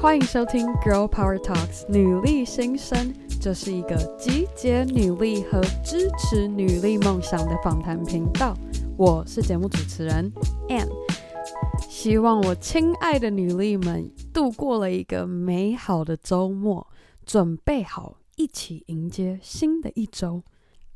欢迎收听 Girl Power Talks 女力新生，这是一个集结女力和支持女力梦想的访谈频道。我是节目主持人 Anne，希望我亲爱的女力们度过了一个美好的周末，准备好一起迎接新的一周。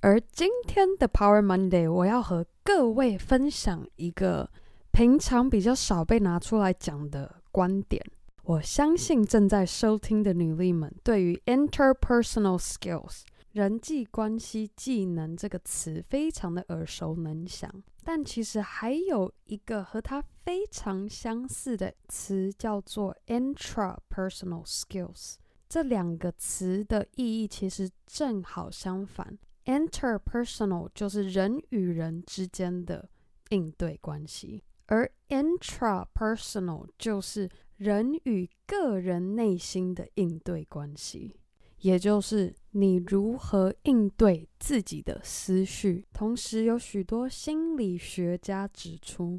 而今天的 Power Monday，我要和各位分享一个平常比较少被拿出来讲的观点。我相信正在收听的女力们，对于 interpersonal skills 人际关系技能这个词非常的耳熟能详，但其实还有一个和它非常相似的词，叫做 intrapersonal skills。这两个词的意义其实正好相反，interpersonal 就是人与人之间的应对关系，而 intrapersonal 就是人与个人内心的应对关系，也就是你如何应对自己的思绪。同时，有许多心理学家指出，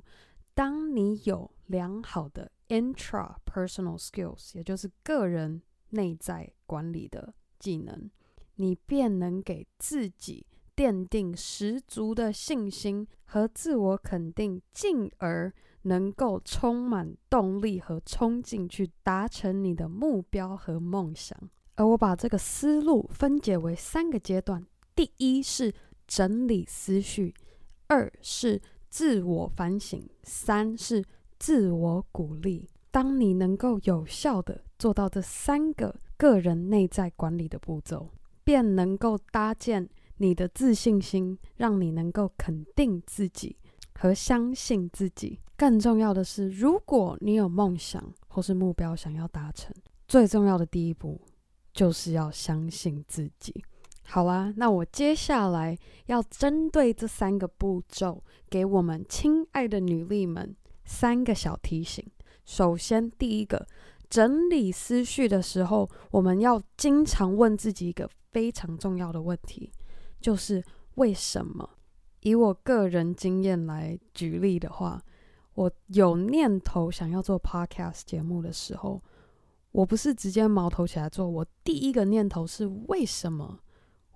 当你有良好的 intrapersonal skills，也就是个人内在管理的技能，你便能给自己奠定十足的信心和自我肯定，进而。能够充满动力和冲劲去达成你的目标和梦想，而我把这个思路分解为三个阶段：第一是整理思绪，二是自我反省，三是自我鼓励。当你能够有效的做到这三个个人内在管理的步骤，便能够搭建你的自信心，让你能够肯定自己和相信自己。更重要的是，如果你有梦想或是目标想要达成，最重要的第一步就是要相信自己。好啦，那我接下来要针对这三个步骤，给我们亲爱的女力们三个小提醒。首先，第一个，整理思绪的时候，我们要经常问自己一个非常重要的问题，就是为什么？以我个人经验来举例的话。我有念头想要做 podcast 节目的时候，我不是直接毛头起来做。我第一个念头是为什么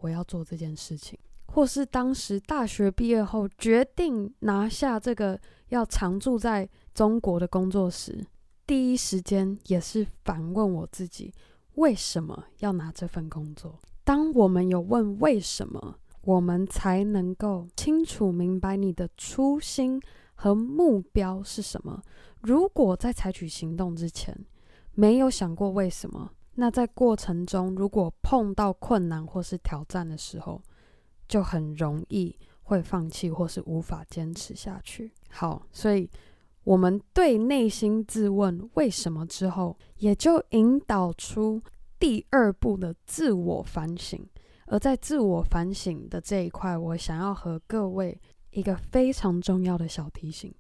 我要做这件事情，或是当时大学毕业后决定拿下这个要常驻在中国的工作时，第一时间也是反问我自己为什么要拿这份工作。当我们有问为什么，我们才能够清楚明白你的初心。和目标是什么？如果在采取行动之前没有想过为什么，那在过程中如果碰到困难或是挑战的时候，就很容易会放弃或是无法坚持下去。好，所以我们对内心自问为什么之后，也就引导出第二步的自我反省。而在自我反省的这一块，我想要和各位。一个非常重要的小提醒，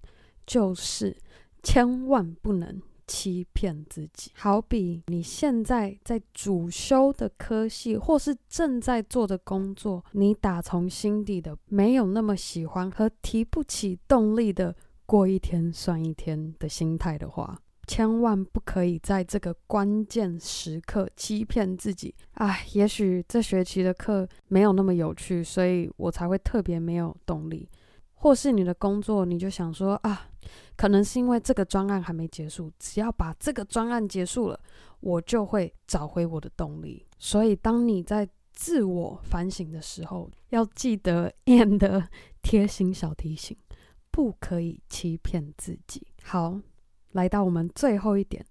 就是千万不能欺骗自己。好比你现在在主修的科系，或是正在做的工作，你打从心底的没有那么喜欢和提不起动力的过一天算一天的心态的话，千万不可以在这个关键时刻欺骗自己。唉，也许这学期的课没有那么有趣，所以我才会特别没有动力。或是你的工作，你就想说啊，可能是因为这个专案还没结束，只要把这个专案结束了，我就会找回我的动力。所以，当你在自我反省的时候，要记得 Ann 的贴心小提醒，不可以欺骗自己。好，来到我们最后一点，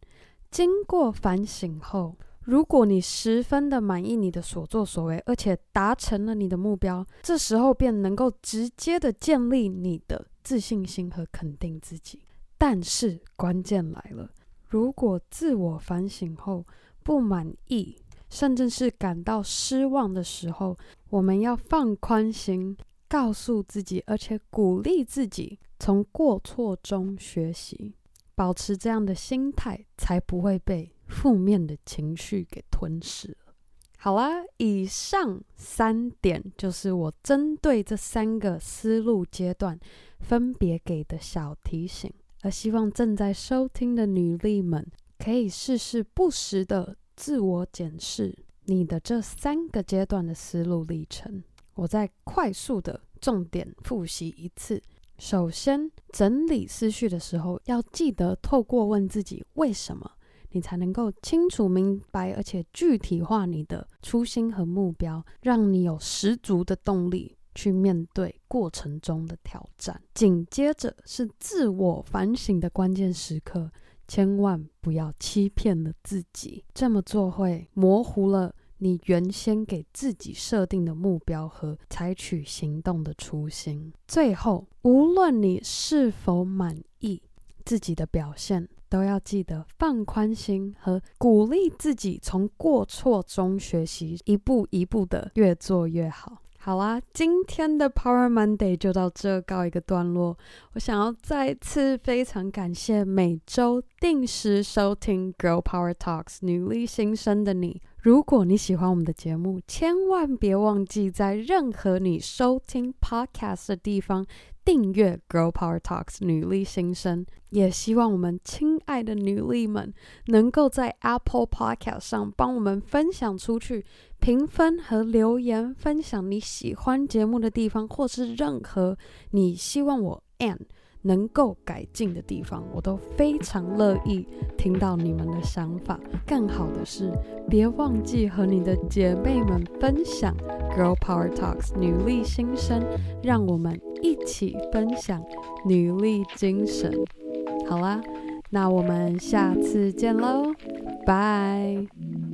经过反省后。如果你十分的满意你的所作所为，而且达成了你的目标，这时候便能够直接的建立你的自信心和肯定自己。但是关键来了，如果自我反省后不满意，甚至是感到失望的时候，我们要放宽心，告诉自己，而且鼓励自己，从过错中学习，保持这样的心态，才不会被。负面的情绪给吞噬了。好啦，以上三点就是我针对这三个思路阶段分别给的小提醒，而希望正在收听的女力们可以试试不时的自我检视你的这三个阶段的思路历程。我再快速的重点复习一次。首先，整理思绪的时候，要记得透过问自己为什么，你才能够清楚明白，而且具体化你的初心和目标，让你有十足的动力去面对过程中的挑战。紧接着是自我反省的关键时刻，千万不要欺骗了自己，这么做会模糊了。你原先给自己设定的目标和采取行动的初心。最后，无论你是否满意自己的表现，都要记得放宽心和鼓励自己，从过错中学习，一步一步的越做越好。好啦，今天的 Power Monday 就到这告一个段落。我想要再次非常感谢每周定时收听 Girl Power Talks 女力新生的你。如果你喜欢我们的节目，千万别忘记在任何你收听 Podcast 的地方订阅 Girl Power Talks 女力新生。也希望我们亲爱的女力们能够在 Apple Podcast 上帮我们分享出去，评分和留言，分享你喜欢节目的地方，或是任何你希望我 Ann 能够改进的地方，我都非常乐意听到你们的想法。更好的是，别忘记和你的姐妹们分享 Girl Power Talks 女力新生，让我们一起分享女力精神。好啦，那我们下次见喽，拜。